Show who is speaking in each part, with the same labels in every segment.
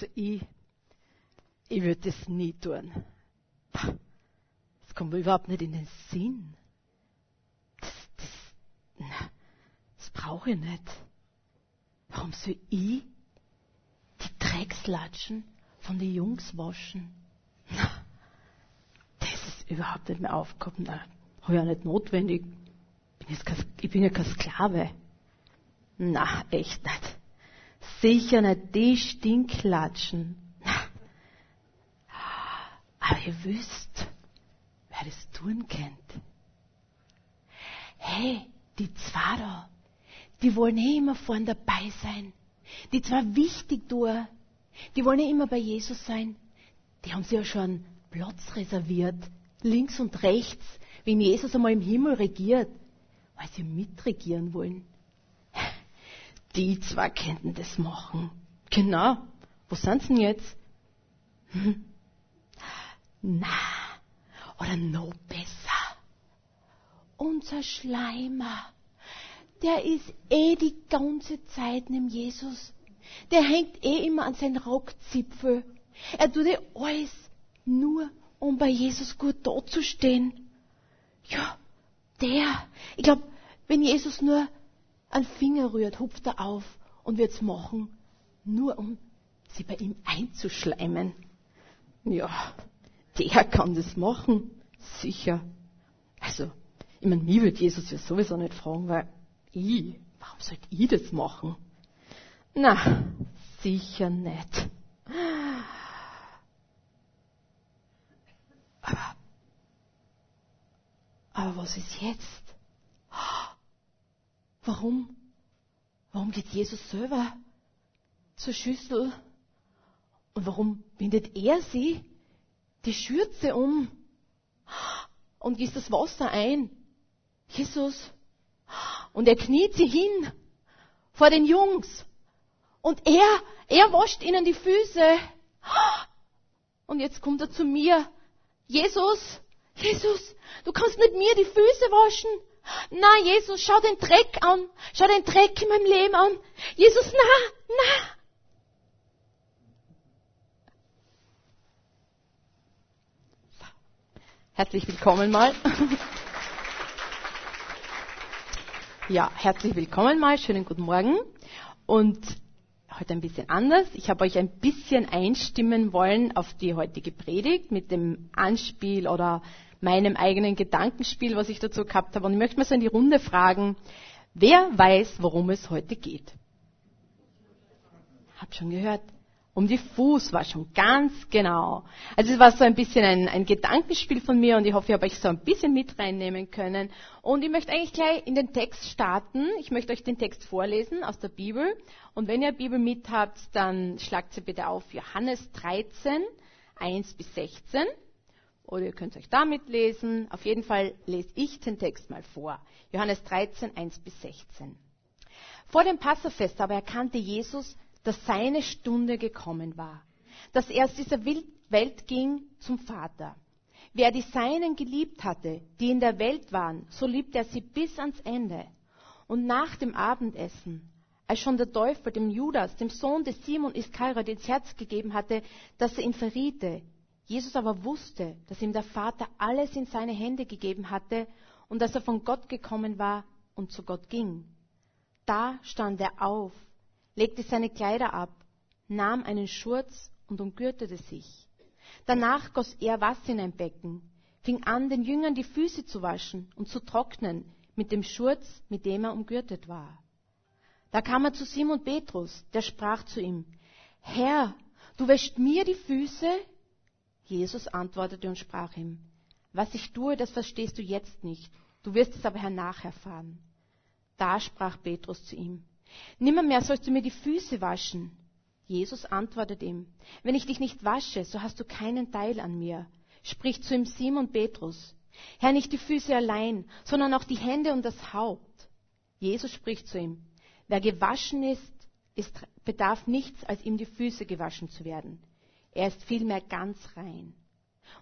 Speaker 1: Also ich, ich würde das nie tun. Das kommt mir überhaupt nicht in den Sinn. Das, das, das brauche ich nicht. Warum soll ich die Dreckslatschen von den Jungs waschen? Das ist überhaupt nicht mehr aufgekommen. Na, habe ich auch nicht notwendig. Bin jetzt kein, ich bin ja kein Sklave. Na, echt nicht. Sicher nicht die Stinklatschen. Aber ihr wisst, wer das tun kennt. Hey, die zwei da, die wollen eh immer vorn dabei sein. Die zwar wichtig tun, die wollen eh immer bei Jesus sein. Die haben sich ja schon Platz reserviert, links und rechts, wenn Jesus einmal im Himmel regiert, weil sie mitregieren wollen. Die zwei könnten das machen. Genau. Wo sind sie denn jetzt? Hm. Na, oder noch besser. Unser Schleimer, der ist eh die ganze Zeit neben Jesus. Der hängt eh immer an seinen Rockzipfel. Er tut eh alles nur, um bei Jesus gut dazustehen. Ja, der. Ich glaube, wenn Jesus nur einen Finger rührt, hupft er auf und wird's machen, nur um sie bei ihm einzuschleimen. Ja, der kann das machen, sicher. Also, ich meine, mich wird Jesus ja sowieso nicht fragen, weil ich, warum sollte ich das machen? Na, sicher nicht. Aber, aber was ist jetzt? Warum? Warum geht Jesus selber zur Schüssel? Und warum bindet er sie die Schürze um und gießt das Wasser ein? Jesus. Und er kniet sie hin vor den Jungs. Und er, er wascht ihnen die Füße. Und jetzt kommt er zu mir. Jesus, Jesus, du kannst mit mir die Füße waschen. Na, Jesus, schau den Dreck an. Schau den Dreck in meinem Leben an. Jesus, na, na. Herzlich willkommen mal. Ja, herzlich willkommen mal. Schönen guten Morgen. Und heute ein bisschen anders. Ich habe euch ein bisschen einstimmen wollen auf die heutige Predigt mit dem Anspiel oder meinem eigenen Gedankenspiel, was ich dazu gehabt habe. Und ich möchte mal so in die Runde fragen, wer weiß, worum es heute geht? Hab schon gehört. Um die Fußwaschung, ganz genau. Also es war so ein bisschen ein, ein Gedankenspiel von mir und ich hoffe, ich habe euch so ein bisschen mit reinnehmen können. Und ich möchte eigentlich gleich in den Text starten. Ich möchte euch den Text vorlesen aus der Bibel. Und wenn ihr Bibel mit habt, dann schlagt sie bitte auf Johannes 13, 1 bis 16 oder ihr könnt euch damit lesen. Auf jeden Fall lese ich den Text mal vor. Johannes 13, 1 bis 16. Vor dem Passafest aber erkannte Jesus, dass seine Stunde gekommen war, dass er aus dieser Welt ging zum Vater. Wer die Seinen geliebt hatte, die in der Welt waren, so liebte er sie bis ans Ende. Und nach dem Abendessen, als schon der Teufel dem Judas, dem Sohn des Simon Iskariot, ins Herz gegeben hatte, dass er ihn verriete, Jesus aber wusste, dass ihm der Vater alles in seine Hände gegeben hatte und dass er von Gott gekommen war und zu Gott ging. Da stand er auf, legte seine Kleider ab, nahm einen Schurz und umgürtete sich. Danach goss er Wasser in ein Becken, fing an, den Jüngern die Füße zu waschen und zu trocknen mit dem Schurz, mit dem er umgürtet war. Da kam er zu Simon Petrus, der sprach zu ihm, Herr, du wäschst mir die Füße? Jesus antwortete und sprach ihm, was ich tue, das verstehst du jetzt nicht, du wirst es aber hernach erfahren. Da sprach Petrus zu ihm, nimmermehr sollst du mir die Füße waschen. Jesus antwortete ihm, wenn ich dich nicht wasche, so hast du keinen Teil an mir. Spricht zu ihm Simon Petrus, Herr, nicht die Füße allein, sondern auch die Hände und das Haupt. Jesus spricht zu ihm, wer gewaschen ist, ist bedarf nichts, als ihm die Füße gewaschen zu werden. Er ist vielmehr ganz rein.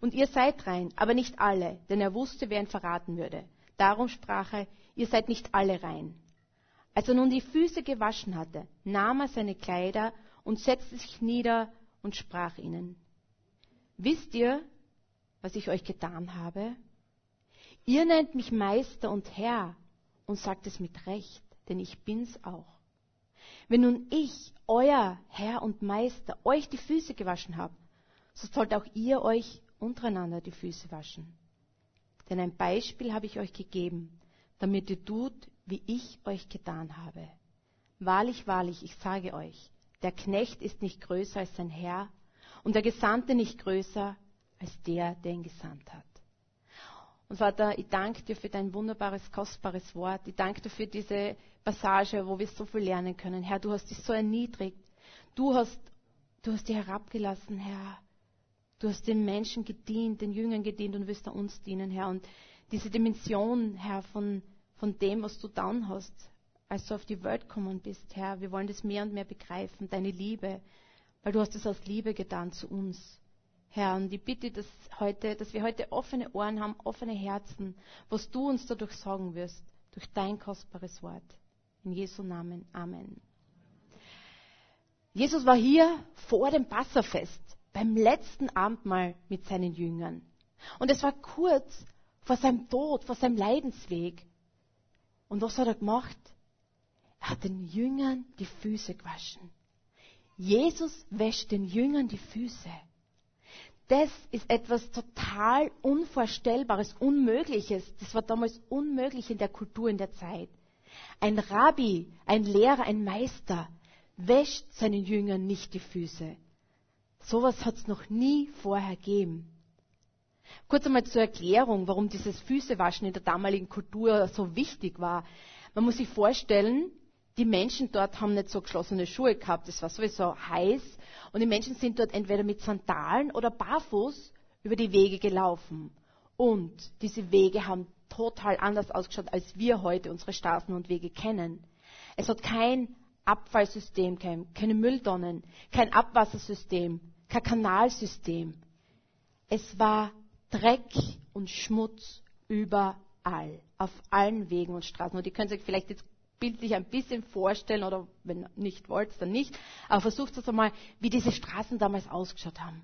Speaker 1: Und ihr seid rein, aber nicht alle, denn er wusste, wer ihn verraten würde. Darum sprach er, ihr seid nicht alle rein. Als er nun die Füße gewaschen hatte, nahm er seine Kleider und setzte sich nieder und sprach ihnen, Wisst ihr, was ich euch getan habe? Ihr nennt mich Meister und Herr und sagt es mit Recht, denn ich bin's auch. Wenn nun ich, euer Herr und Meister, euch die Füße gewaschen habe, so sollt auch ihr euch untereinander die Füße waschen. Denn ein Beispiel habe ich euch gegeben, damit ihr tut, wie ich euch getan habe. Wahrlich, wahrlich, ich sage euch, der Knecht ist nicht größer als sein Herr und der Gesandte nicht größer als der, der ihn gesandt hat. Und Vater, ich danke dir für dein wunderbares, kostbares Wort. Ich danke dir für diese Passage, wo wir so viel lernen können. Herr, du hast dich so erniedrigt. Du hast, du hast dich herabgelassen, Herr. Du hast den Menschen gedient, den Jüngern gedient und wirst uns dienen, Herr. Und diese Dimension, Herr, von, von dem, was du dann hast, als du auf die Welt gekommen bist, Herr, wir wollen das mehr und mehr begreifen, deine Liebe, weil du hast es aus Liebe getan zu uns. Herr, und ich bitte, dass, heute, dass wir heute offene Ohren haben, offene Herzen, was du uns dadurch sagen wirst, durch dein kostbares Wort. In Jesu Namen. Amen. Jesus war hier vor dem Passafest, beim letzten Abendmahl mit seinen Jüngern. Und es war kurz vor seinem Tod, vor seinem Leidensweg. Und was hat er gemacht? Er hat den Jüngern die Füße gewaschen. Jesus wäscht den Jüngern die Füße. Das ist etwas total Unvorstellbares, Unmögliches. Das war damals unmöglich in der Kultur, in der Zeit. Ein Rabbi, ein Lehrer, ein Meister wäscht seinen Jüngern nicht die Füße. Sowas hat es noch nie vorher gegeben. Kurz einmal zur Erklärung, warum dieses Füßewaschen in der damaligen Kultur so wichtig war. Man muss sich vorstellen, die Menschen dort haben nicht so geschlossene Schuhe gehabt, es war sowieso heiß und die Menschen sind dort entweder mit Sandalen oder barfuß über die Wege gelaufen. Und diese Wege haben total anders ausgeschaut, als wir heute unsere Straßen und Wege kennen. Es hat kein Abfallsystem, keine Mülltonnen, kein Abwassersystem, kein Kanalsystem. Es war Dreck und Schmutz überall, auf allen Wegen und Straßen. Und ihr könnt euch vielleicht jetzt bildlich ein bisschen vorstellen, oder wenn nicht wollt, dann nicht, aber versucht es einmal, wie diese Straßen damals ausgeschaut haben.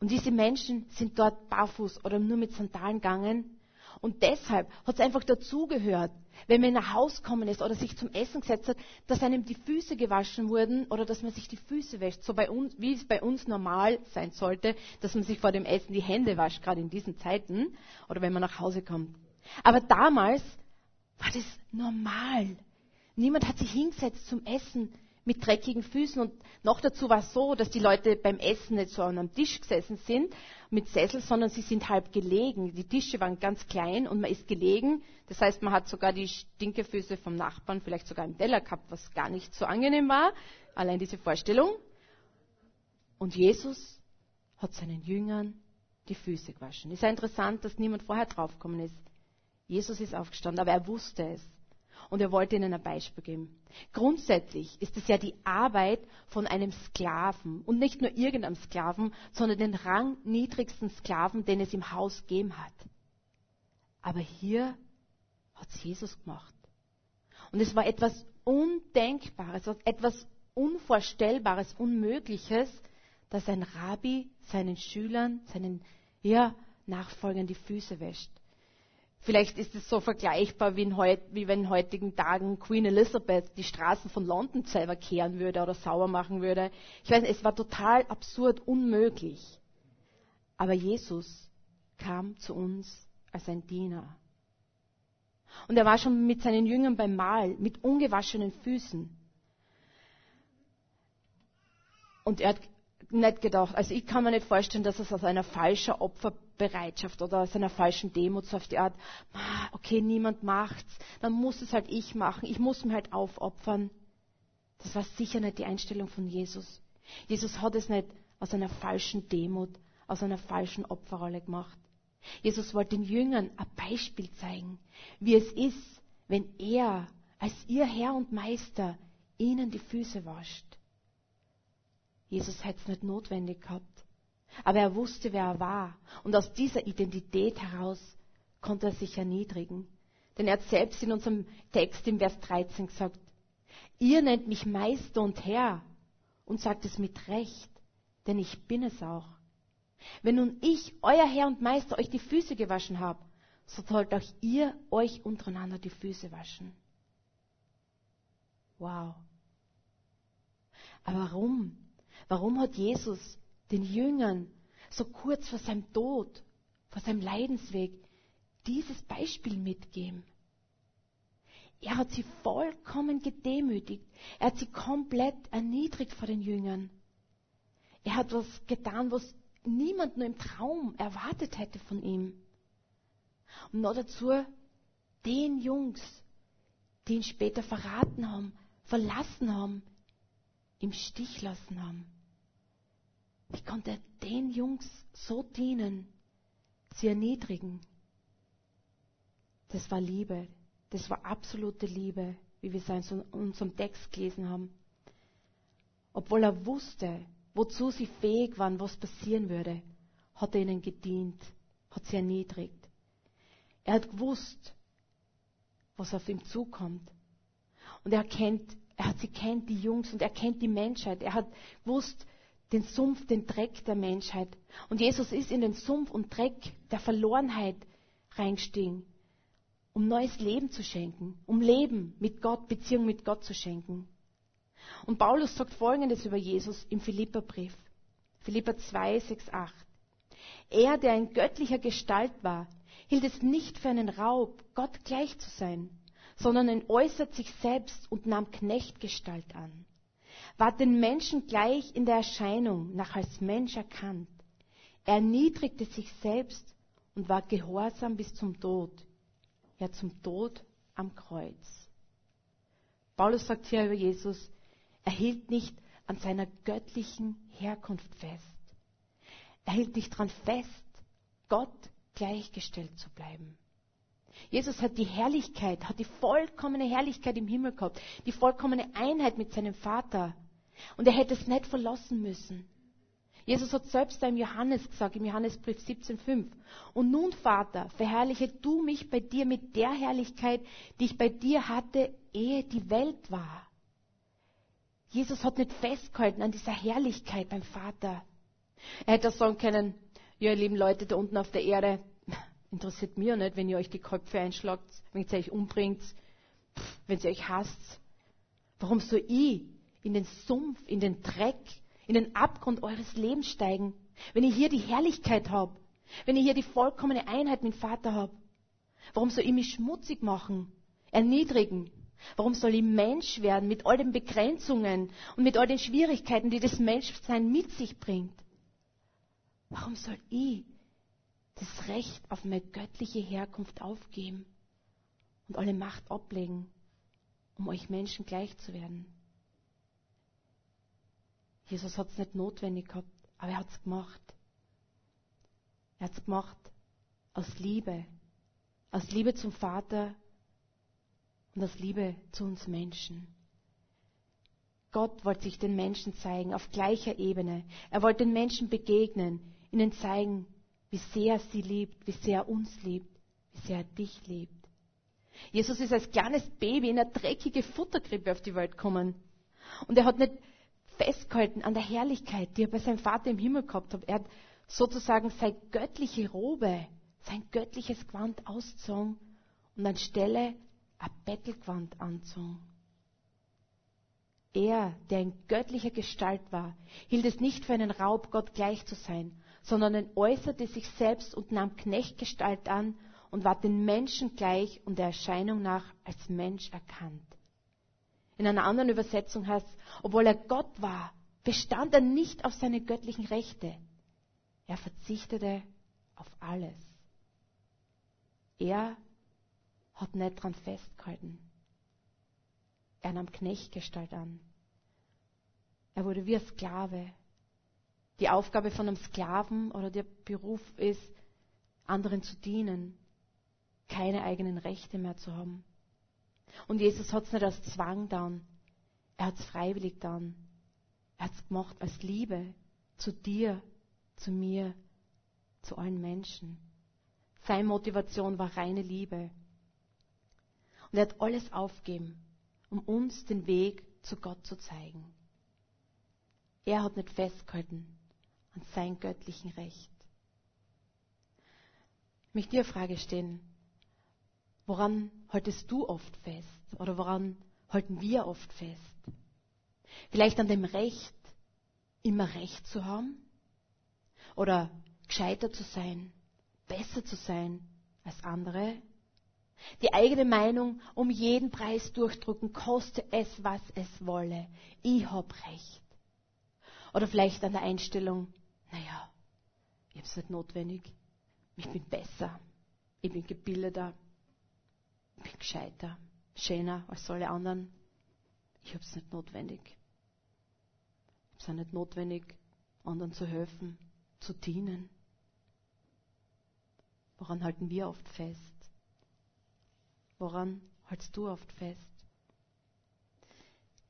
Speaker 1: Und diese Menschen sind dort barfuß oder nur mit Sandalen gegangen. Und deshalb hat es einfach dazugehört, wenn man ein Haus gekommen ist oder sich zum Essen gesetzt hat, dass einem die Füße gewaschen wurden oder dass man sich die Füße wäscht, so bei uns, wie es bei uns normal sein sollte, dass man sich vor dem Essen die Hände wascht, gerade in diesen Zeiten oder wenn man nach Hause kommt. Aber damals war das normal. Niemand hat sich hingesetzt zum Essen mit dreckigen Füßen und noch dazu war es so, dass die Leute beim Essen nicht so an einem Tisch gesessen sind mit Sessel, sondern sie sind halb gelegen. Die Tische waren ganz klein und man ist gelegen. Das heißt, man hat sogar die Stinkefüße vom Nachbarn vielleicht sogar im Teller gehabt, was gar nicht so angenehm war. Allein diese Vorstellung. Und Jesus hat seinen Jüngern die Füße gewaschen. Ist ja interessant, dass niemand vorher draufgekommen ist. Jesus ist aufgestanden, aber er wusste es. Und er wollte ihnen ein Beispiel geben. Grundsätzlich ist es ja die Arbeit von einem Sklaven. Und nicht nur irgendeinem Sklaven, sondern den rangniedrigsten Sklaven, den es im Haus gegeben hat. Aber hier hat es Jesus gemacht. Und es war etwas Undenkbares, etwas Unvorstellbares, Unmögliches, dass ein Rabbi seinen Schülern, seinen ja, Nachfolgern die Füße wäscht. Vielleicht ist es so vergleichbar, wie, heut, wie wenn in heutigen Tagen Queen Elizabeth die Straßen von London selber kehren würde oder sauber machen würde. Ich weiß es war total absurd, unmöglich. Aber Jesus kam zu uns als ein Diener. Und er war schon mit seinen Jüngern beim Mahl, mit ungewaschenen Füßen. Und er hat nicht gedacht, also ich kann mir nicht vorstellen, dass es aus einer falschen Opferbereitschaft oder aus einer falschen Demut so auf die Art, okay, niemand macht's, dann muss es halt ich machen, ich muss mir halt aufopfern. Das war sicher nicht die Einstellung von Jesus. Jesus hat es nicht aus einer falschen Demut, aus einer falschen Opferrolle gemacht. Jesus wollte den Jüngern ein Beispiel zeigen, wie es ist, wenn er als ihr Herr und Meister ihnen die Füße wascht. Jesus hätte es nicht notwendig gehabt. Aber er wusste, wer er war. Und aus dieser Identität heraus konnte er sich erniedrigen. Denn er hat selbst in unserem Text im Vers 13 gesagt, ihr nennt mich Meister und Herr und sagt es mit Recht, denn ich bin es auch. Wenn nun ich, euer Herr und Meister, euch die Füße gewaschen habe, so sollt auch ihr euch untereinander die Füße waschen. Wow. Aber warum? Warum hat Jesus den Jüngern so kurz vor seinem Tod, vor seinem Leidensweg dieses Beispiel mitgegeben? Er hat sie vollkommen gedemütigt. Er hat sie komplett erniedrigt vor den Jüngern. Er hat was getan, was niemand nur im Traum erwartet hätte von ihm. Und noch dazu den Jungs, die ihn später verraten haben, verlassen haben, im Stich lassen haben. Wie konnte den Jungs so dienen, sie erniedrigen? Das war Liebe. Das war absolute Liebe, wie wir es in unserem Text gelesen haben. Obwohl er wusste, wozu sie fähig waren, was passieren würde, hat er ihnen gedient, hat sie erniedrigt. Er hat gewusst, was auf ihm zukommt. Und er kennt, er hat sie kennt, die Jungs, und er kennt die Menschheit. Er hat gewusst, den Sumpf, den Dreck der Menschheit. Und Jesus ist in den Sumpf und Dreck der Verlorenheit reingestiegen um neues Leben zu schenken, um Leben mit Gott, Beziehung mit Gott zu schenken. Und Paulus sagt Folgendes über Jesus im Philipperbrief. Philipper 2, 6, 8. Er, der in göttlicher Gestalt war, hielt es nicht für einen Raub, Gott gleich zu sein, sondern entäußert sich selbst und nahm Knechtgestalt an. War den Menschen gleich in der Erscheinung nach als Mensch erkannt. Er erniedrigte sich selbst und war gehorsam bis zum Tod, ja zum Tod am Kreuz. Paulus sagt hier über Jesus, er hielt nicht an seiner göttlichen Herkunft fest. Er hielt nicht daran fest, Gott gleichgestellt zu bleiben. Jesus hat die Herrlichkeit, hat die vollkommene Herrlichkeit im Himmel gehabt, die vollkommene Einheit mit seinem Vater. Und er hätte es nicht verlassen müssen. Jesus hat selbst im Johannes gesagt, im Johannesbrief 17,5. Und nun, Vater, verherrliche du mich bei dir mit der Herrlichkeit, die ich bei dir hatte, ehe die Welt war. Jesus hat nicht festgehalten an dieser Herrlichkeit beim Vater. Er hätte sagen können, ja, ihr lieben Leute da unten auf der Erde, interessiert mir nicht, wenn ihr euch die Köpfe einschlagt, wenn ihr euch umbringt, wenn ihr euch hasst. Warum soll ich in den Sumpf, in den Dreck, in den Abgrund eures Lebens steigen, wenn ich hier die Herrlichkeit habe, wenn ich hier die vollkommene Einheit mit Vater habe? Warum soll ich mich schmutzig machen, erniedrigen? Warum soll ich Mensch werden mit all den Begrenzungen und mit all den Schwierigkeiten, die das Menschsein mit sich bringt? Warum soll ich das Recht auf meine göttliche Herkunft aufgeben und alle Macht ablegen, um euch Menschen gleich zu werden? Jesus hat es nicht notwendig gehabt, aber er hat es gemacht. Er hat es gemacht aus Liebe. Aus Liebe zum Vater und aus Liebe zu uns Menschen. Gott wollte sich den Menschen zeigen auf gleicher Ebene. Er wollte den Menschen begegnen, ihnen zeigen, wie sehr er sie liebt, wie sehr er uns liebt, wie sehr er dich liebt. Jesus ist als kleines Baby in eine dreckige Futterkrippe auf die Welt gekommen. Und er hat nicht festgehalten an der Herrlichkeit, die er bei seinem Vater im Himmel gehabt hat. Er hat sozusagen seine göttliche Robe, sein göttliches Gewand ausgezogen und anstelle ein Bettelgewand anzogen. Er, der in göttlicher Gestalt war, hielt es nicht für einen Raub, Gott gleich zu sein, sondern äußerte sich selbst und nahm Knechtgestalt an und war den Menschen gleich und der Erscheinung nach als Mensch erkannt. In einer anderen Übersetzung heißt es, obwohl er Gott war, bestand er nicht auf seine göttlichen Rechte. Er verzichtete auf alles. Er hat nicht dran festgehalten. Er nahm Knechtgestalt an. Er wurde wie ein Sklave. Die Aufgabe von einem Sklaven oder der Beruf ist, anderen zu dienen, keine eigenen Rechte mehr zu haben. Und Jesus hat es nicht als Zwang dann. Er hat es freiwillig dann. Er hat es gemacht als Liebe zu dir, zu mir, zu allen Menschen. Seine Motivation war reine Liebe. Und er hat alles aufgeben, um uns den Weg zu Gott zu zeigen. Er hat nicht festgehalten an sein göttlichen Recht. Ich möchte dir Frage stellen. Woran haltest du oft fest? Oder woran halten wir oft fest? Vielleicht an dem Recht, immer Recht zu haben? Oder gescheiter zu sein, besser zu sein als andere? Die eigene Meinung um jeden Preis durchdrücken, koste es, was es wolle. Ich hab Recht. Oder vielleicht an der Einstellung, naja, ich hab's nicht notwendig. Ich bin besser. Ich bin gebildeter. Bin gescheiter, schöner als alle anderen. Ich hab's nicht notwendig. Ich hab's auch nicht notwendig, anderen zu helfen, zu dienen. Woran halten wir oft fest? Woran hältst du oft fest?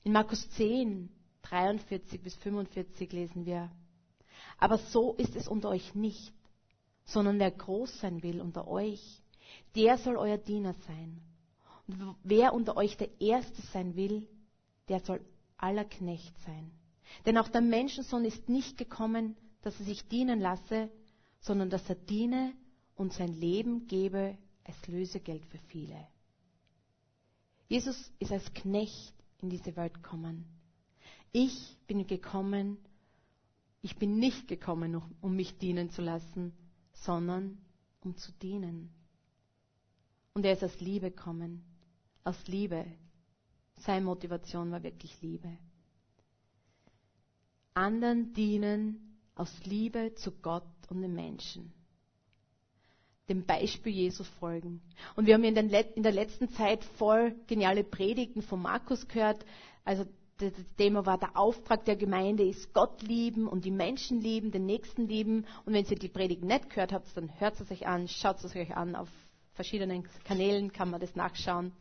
Speaker 1: In Markus 10, 43 bis 45 lesen wir, aber so ist es unter euch nicht, sondern wer groß sein will unter euch, der soll euer Diener sein. Und wer unter euch der Erste sein will, der soll aller Knecht sein. Denn auch der Menschensohn ist nicht gekommen, dass er sich dienen lasse, sondern dass er diene und sein Leben gebe als Lösegeld für viele. Jesus ist als Knecht in diese Welt gekommen. Ich bin gekommen, ich bin nicht gekommen, um mich dienen zu lassen, sondern um zu dienen. Und er ist aus Liebe gekommen, aus Liebe. Seine Motivation war wirklich Liebe. Anderen dienen aus Liebe zu Gott und den Menschen dem Beispiel Jesus folgen. Und wir haben in, der letzten Zeit voll geniale Predigten von Markus gehört. Also das Thema war der Auftrag der Gemeinde ist Gott lieben und die Menschen lieben, den Nächsten lieben. Und wenn ihr die Predigt nicht gehört habt, dann hört es euch an, schaut es euch an. Auf verschiedenen Kanälen kann man das nachschauen.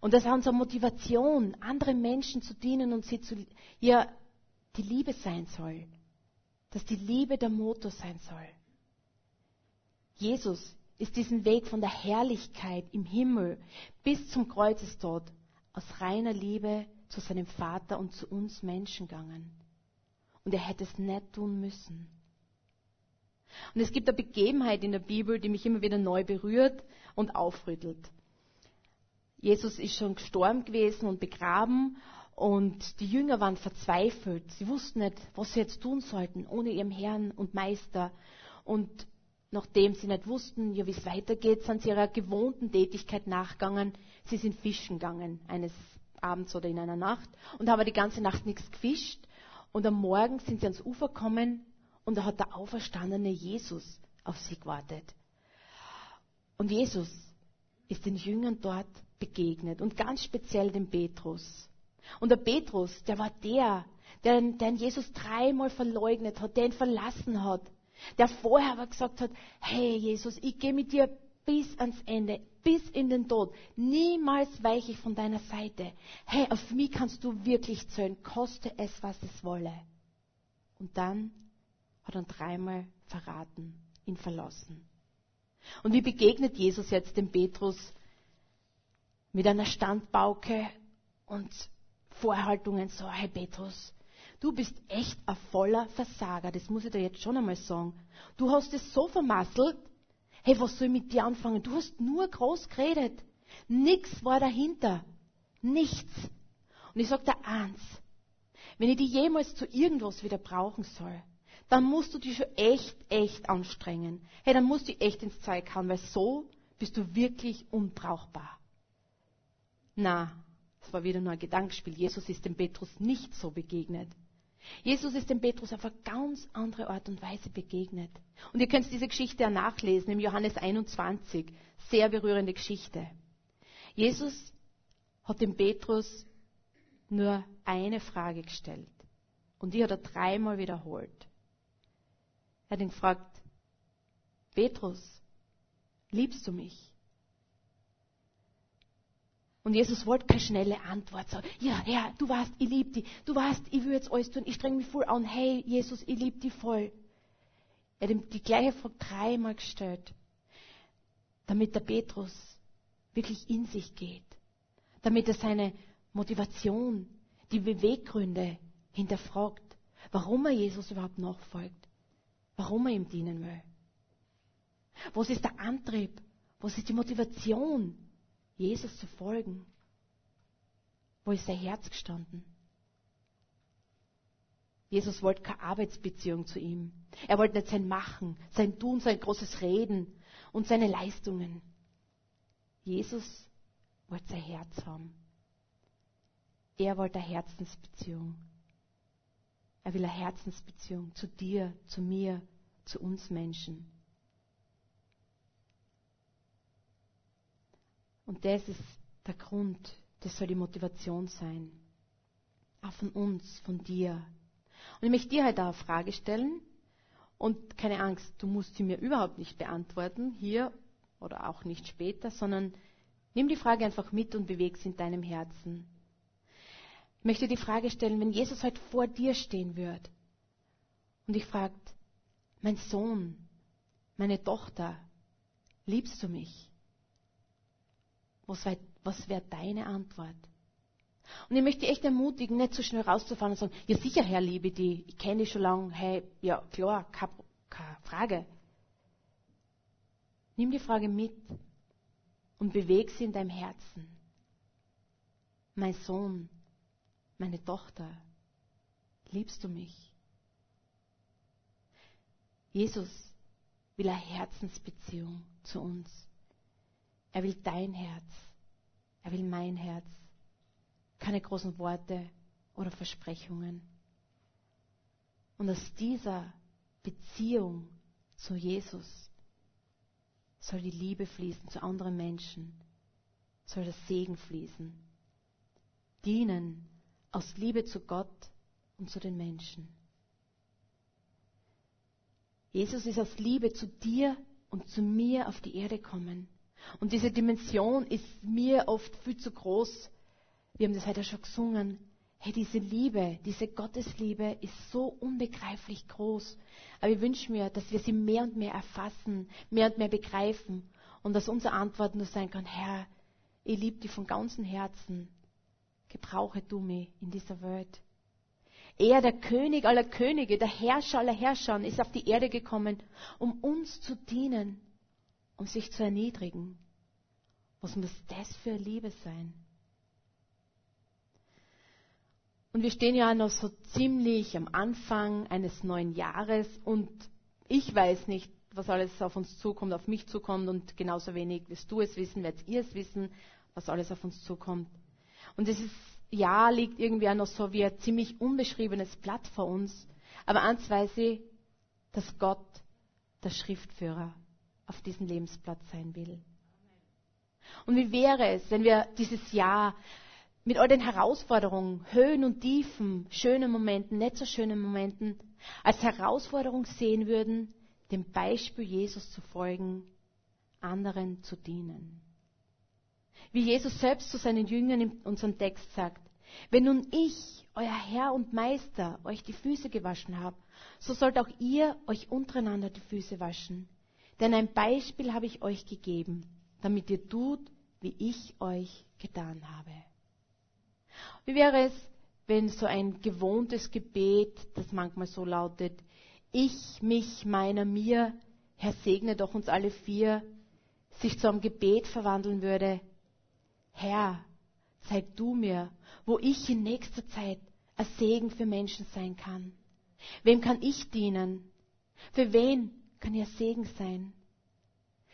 Speaker 1: Und das ist unsere Motivation, anderen Menschen zu dienen und sie zu, ja, die Liebe sein soll. Dass die Liebe der Motor sein soll. Jesus ist diesen Weg von der Herrlichkeit im Himmel bis zum Kreuzestod aus reiner Liebe zu seinem Vater und zu uns Menschen gegangen. Und er hätte es nicht tun müssen. Und es gibt eine Begebenheit in der Bibel, die mich immer wieder neu berührt und aufrüttelt. Jesus ist schon gestorben gewesen und begraben und die Jünger waren verzweifelt. Sie wussten nicht, was sie jetzt tun sollten ohne ihren Herrn und Meister. Und Nachdem sie nicht wussten, ja, wie es weitergeht, sind sie ihrer gewohnten Tätigkeit nachgegangen. Sie sind fischen gegangen, eines Abends oder in einer Nacht, und haben die ganze Nacht nichts gefischt. Und am Morgen sind sie ans Ufer gekommen und da hat der auferstandene Jesus auf sie gewartet. Und Jesus ist den Jüngern dort begegnet und ganz speziell dem Petrus. Und der Petrus, der war der, der, der Jesus dreimal verleugnet hat, der ihn verlassen hat, der vorher aber gesagt hat, hey Jesus, ich gehe mit dir bis ans Ende, bis in den Tod. Niemals weiche ich von deiner Seite. Hey, auf mich kannst du wirklich zählen, koste es, was es wolle. Und dann hat er dreimal verraten, ihn verlassen. Und wie begegnet Jesus jetzt dem Petrus? Mit einer Standbauke und Vorhaltungen so, hey Petrus, du bist echt ein voller Versager, das muss ich dir jetzt schon einmal sagen. Du hast es so vermasselt, hey, was soll ich mit dir anfangen? Du hast nur groß geredet. Nichts war dahinter. Nichts. Und ich sage dir eins, wenn ich dich jemals zu irgendwas wieder brauchen soll, dann musst du dich schon echt, echt anstrengen. Hey, dann musst du dich echt ins Zeug hauen, weil so bist du wirklich unbrauchbar. Na, das war wieder nur ein Gedankenspiel. Jesus ist dem Petrus nicht so begegnet. Jesus ist dem Petrus auf eine ganz andere Art und Weise begegnet. Und ihr könnt diese Geschichte ja nachlesen im Johannes 21. Sehr berührende Geschichte. Jesus hat dem Petrus nur eine Frage gestellt. Und die hat er dreimal wiederholt. Hat ihn gefragt, Petrus, liebst du mich? Und Jesus wollte keine schnelle Antwort sagen. Ja, Herr, du weißt, ich liebe dich. Du weißt, ich will jetzt alles tun. Ich streng mich voll an. Hey, Jesus, ich liebe dich voll. Er hat ihm die gleiche Frage dreimal gestellt, damit der Petrus wirklich in sich geht. Damit er seine Motivation, die Beweggründe hinterfragt, warum er Jesus überhaupt nachfolgt. Warum er ihm dienen will. Was ist der Antrieb? Was ist die Motivation, Jesus zu folgen? Wo ist sein Herz gestanden? Jesus wollte keine Arbeitsbeziehung zu ihm. Er wollte nicht sein Machen, sein Tun, sein großes Reden und seine Leistungen. Jesus wollte sein Herz haben. Er wollte eine Herzensbeziehung. Er will eine Herzensbeziehung zu dir, zu mir, zu uns Menschen. Und das ist der Grund, das soll die Motivation sein. Auch von uns, von dir. Und ich möchte dir halt auch eine Frage stellen. Und keine Angst, du musst sie mir überhaupt nicht beantworten, hier oder auch nicht später, sondern nimm die Frage einfach mit und beweg sie in deinem Herzen. Ich möchte die Frage stellen, wenn Jesus heute vor dir stehen wird und ich fragt, mein Sohn, meine Tochter, liebst du mich? Was wäre wär deine Antwort? Und ich möchte dich echt ermutigen, nicht so schnell rauszufahren und sagen, ja sicher, Herr, liebe die, ich kenne dich schon lange, hey, ja klar, keine Frage. Nimm die Frage mit und beweg sie in deinem Herzen. Mein Sohn, meine Tochter, liebst du mich? Jesus will eine Herzensbeziehung zu uns. Er will dein Herz. Er will mein Herz. Keine großen Worte oder Versprechungen. Und aus dieser Beziehung zu Jesus soll die Liebe fließen zu anderen Menschen, soll das Segen fließen. Dienen aus Liebe zu Gott und zu den Menschen. Jesus ist aus Liebe zu dir und zu mir auf die Erde gekommen. Und diese Dimension ist mir oft viel zu groß. Wir haben das heute schon gesungen. Hey, diese Liebe, diese Gottesliebe ist so unbegreiflich groß. Aber ich wünsche mir, dass wir sie mehr und mehr erfassen, mehr und mehr begreifen und dass unsere Antwort nur sein kann, Herr, ich liebe dich von ganzem Herzen. Gebrauche du mich in dieser Welt. Er, der König aller Könige, der Herrscher aller Herrscher, ist auf die Erde gekommen, um uns zu dienen, um sich zu erniedrigen. Was muss das für Liebe sein? Und wir stehen ja noch so ziemlich am Anfang eines neuen Jahres und ich weiß nicht, was alles auf uns zukommt, auf mich zukommt und genauso wenig wirst du es wissen, werdet ihr es wissen, was alles auf uns zukommt. Und dieses Jahr liegt irgendwie auch noch so wie ein ziemlich unbeschriebenes Blatt vor uns. Aber eins weiß ich, dass Gott der Schriftführer auf diesem Lebensblatt sein will. Und wie wäre es, wenn wir dieses Jahr mit all den Herausforderungen, Höhen und Tiefen, schönen Momenten, nicht so schönen Momenten, als Herausforderung sehen würden, dem Beispiel Jesus zu folgen, anderen zu dienen. Wie Jesus selbst zu seinen Jüngern in unserem Text sagt, wenn nun ich, euer Herr und Meister, euch die Füße gewaschen habe, so sollt auch ihr euch untereinander die Füße waschen. Denn ein Beispiel habe ich euch gegeben, damit ihr tut, wie ich euch getan habe. Wie wäre es, wenn so ein gewohntes Gebet, das manchmal so lautet, ich, mich, meiner, mir, Herr segne doch uns alle vier, sich zu einem Gebet verwandeln würde, Herr, zeig du mir, wo ich in nächster Zeit ein Segen für Menschen sein kann. Wem kann ich dienen? Für wen kann ich ein Segen sein?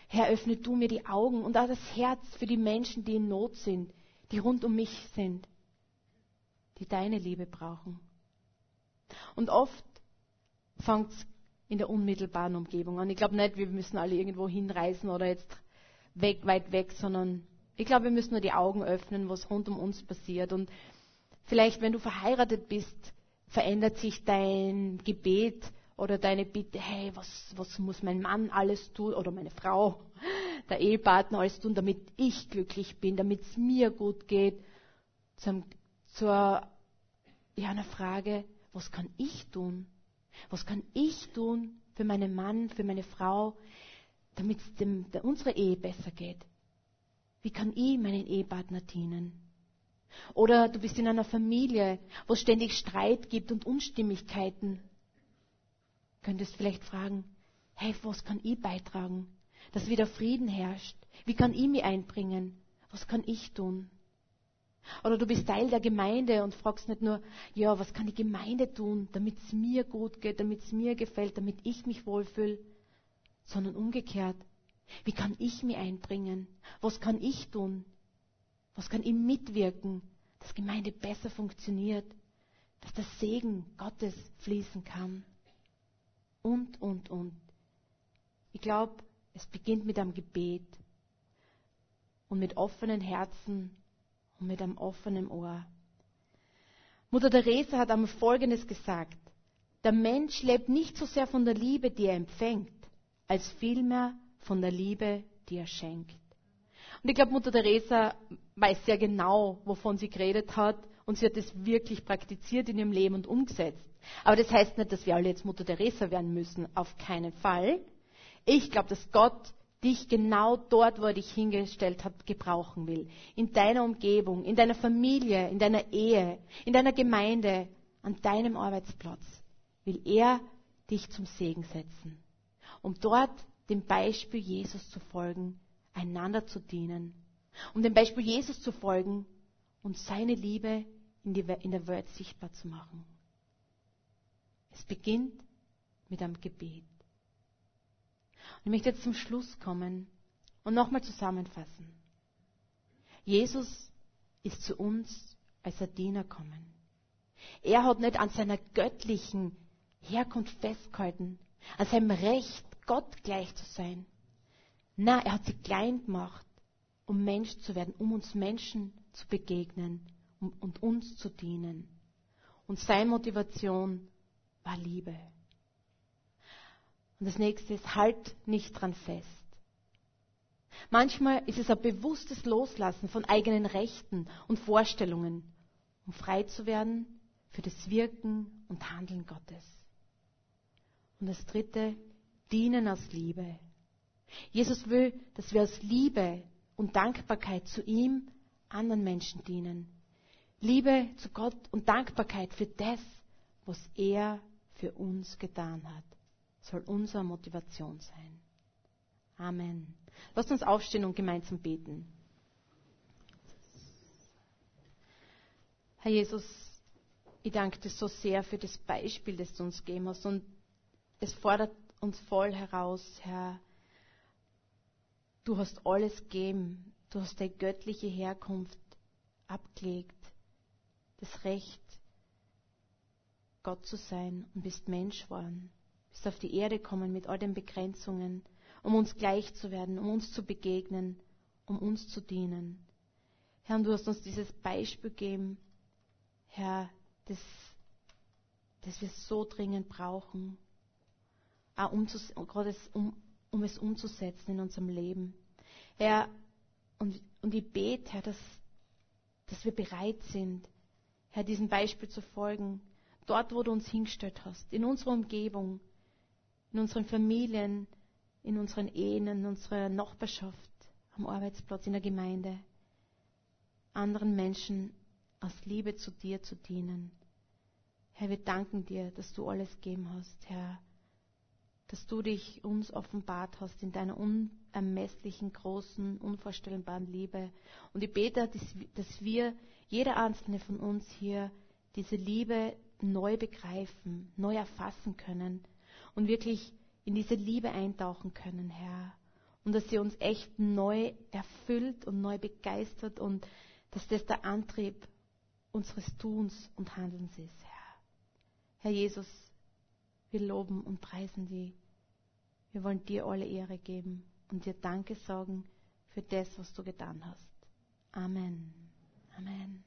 Speaker 1: Herr, öffne du mir die Augen und auch das Herz für die Menschen, die in Not sind, die rund um mich sind, die deine Liebe brauchen. Und oft fängt es in der unmittelbaren Umgebung an. Ich glaube nicht, wir müssen alle irgendwo hinreisen oder jetzt weg, weit weg, sondern ich glaube, wir müssen nur die Augen öffnen, was rund um uns passiert. Und vielleicht, wenn du verheiratet bist, verändert sich dein Gebet oder deine Bitte, hey, was, was muss mein Mann alles tun oder meine Frau, der Ehepartner alles tun, damit ich glücklich bin, damit es mir gut geht, zum, zur ja, einer Frage, was kann ich tun? Was kann ich tun für meinen Mann, für meine Frau, damit es unserer Ehe besser geht? Wie kann ich meinen Ehepartner dienen? Oder du bist in einer Familie, wo es ständig Streit gibt und Unstimmigkeiten. könntest vielleicht fragen, hey, was kann ich beitragen, dass wieder Frieden herrscht? Wie kann ich mich einbringen? Was kann ich tun? Oder du bist Teil der Gemeinde und fragst nicht nur, ja, was kann die Gemeinde tun, damit es mir gut geht, damit es mir gefällt, damit ich mich wohlfühle, sondern umgekehrt. Wie kann ich mich einbringen? Was kann ich tun? Was kann ich mitwirken, dass Gemeinde besser funktioniert, dass der Segen Gottes fließen kann? Und, und, und. Ich glaube, es beginnt mit einem Gebet und mit offenen Herzen und mit einem offenen Ohr. Mutter Teresa hat einmal Folgendes gesagt. Der Mensch lebt nicht so sehr von der Liebe, die er empfängt, als vielmehr von der Liebe, die er schenkt. Und ich glaube, Mutter Teresa weiß sehr genau, wovon sie geredet hat und sie hat es wirklich praktiziert in ihrem Leben und umgesetzt. Aber das heißt nicht, dass wir alle jetzt Mutter Teresa werden müssen, auf keinen Fall. Ich glaube, dass Gott dich genau dort, wo er dich hingestellt hat, gebrauchen will. In deiner Umgebung, in deiner Familie, in deiner Ehe, in deiner Gemeinde, an deinem Arbeitsplatz will er dich zum Segen setzen, um dort dem Beispiel Jesus zu folgen, einander zu dienen, um dem Beispiel Jesus zu folgen und seine Liebe in, die, in der Welt sichtbar zu machen. Es beginnt mit einem Gebet. Und ich möchte jetzt zum Schluss kommen und nochmal zusammenfassen. Jesus ist zu uns als ein Diener gekommen. Er hat nicht an seiner göttlichen Herkunft festgehalten, an seinem Recht, Gott gleich zu sein. Na, er hat sich klein gemacht, um Mensch zu werden, um uns Menschen zu begegnen und uns zu dienen. Und seine Motivation war Liebe. Und das nächste ist, halt nicht dran fest. Manchmal ist es ein bewusstes Loslassen von eigenen Rechten und Vorstellungen, um frei zu werden für das Wirken und Handeln Gottes. Und das dritte, dienen aus Liebe. Jesus will, dass wir aus Liebe und Dankbarkeit zu ihm anderen Menschen dienen. Liebe zu Gott und Dankbarkeit für das, was er für uns getan hat soll unsere Motivation sein. Amen. Lasst uns aufstehen und gemeinsam beten. Herr Jesus, ich danke dir so sehr für das Beispiel, das du uns gegeben hast. Und es fordert uns voll heraus, Herr. Du hast alles gegeben. Du hast deine göttliche Herkunft abgelegt. Das Recht, Gott zu sein und bist Mensch geworden bist auf die Erde kommen mit all den Begrenzungen, um uns gleich zu werden, um uns zu begegnen, um uns zu dienen. Herr, und du hast uns dieses Beispiel gegeben, Herr, das, das wir so dringend brauchen, um, gerade um, um es umzusetzen in unserem Leben. Herr, und, und ich bete, Herr, dass, dass wir bereit sind, Herr, diesem Beispiel zu folgen, dort, wo du uns hingestellt hast, in unserer Umgebung, in unseren Familien, in unseren Ehen, in unserer Nachbarschaft, am Arbeitsplatz, in der Gemeinde, anderen Menschen aus Liebe zu dir zu dienen. Herr, wir danken dir, dass du alles gegeben hast, Herr, dass du dich uns offenbart hast in deiner unermesslichen, großen, unvorstellbaren Liebe. Und ich bete, dass wir, jeder einzelne von uns hier, diese Liebe neu begreifen, neu erfassen können und wirklich in diese Liebe eintauchen können, Herr. Und dass sie uns echt neu erfüllt und neu begeistert und dass das der Antrieb unseres Tuns und Handelns ist, Herr. Herr Jesus, wir loben und preisen dich. Wir wollen dir alle Ehre geben und dir Danke sagen für das, was du getan hast. Amen. Amen.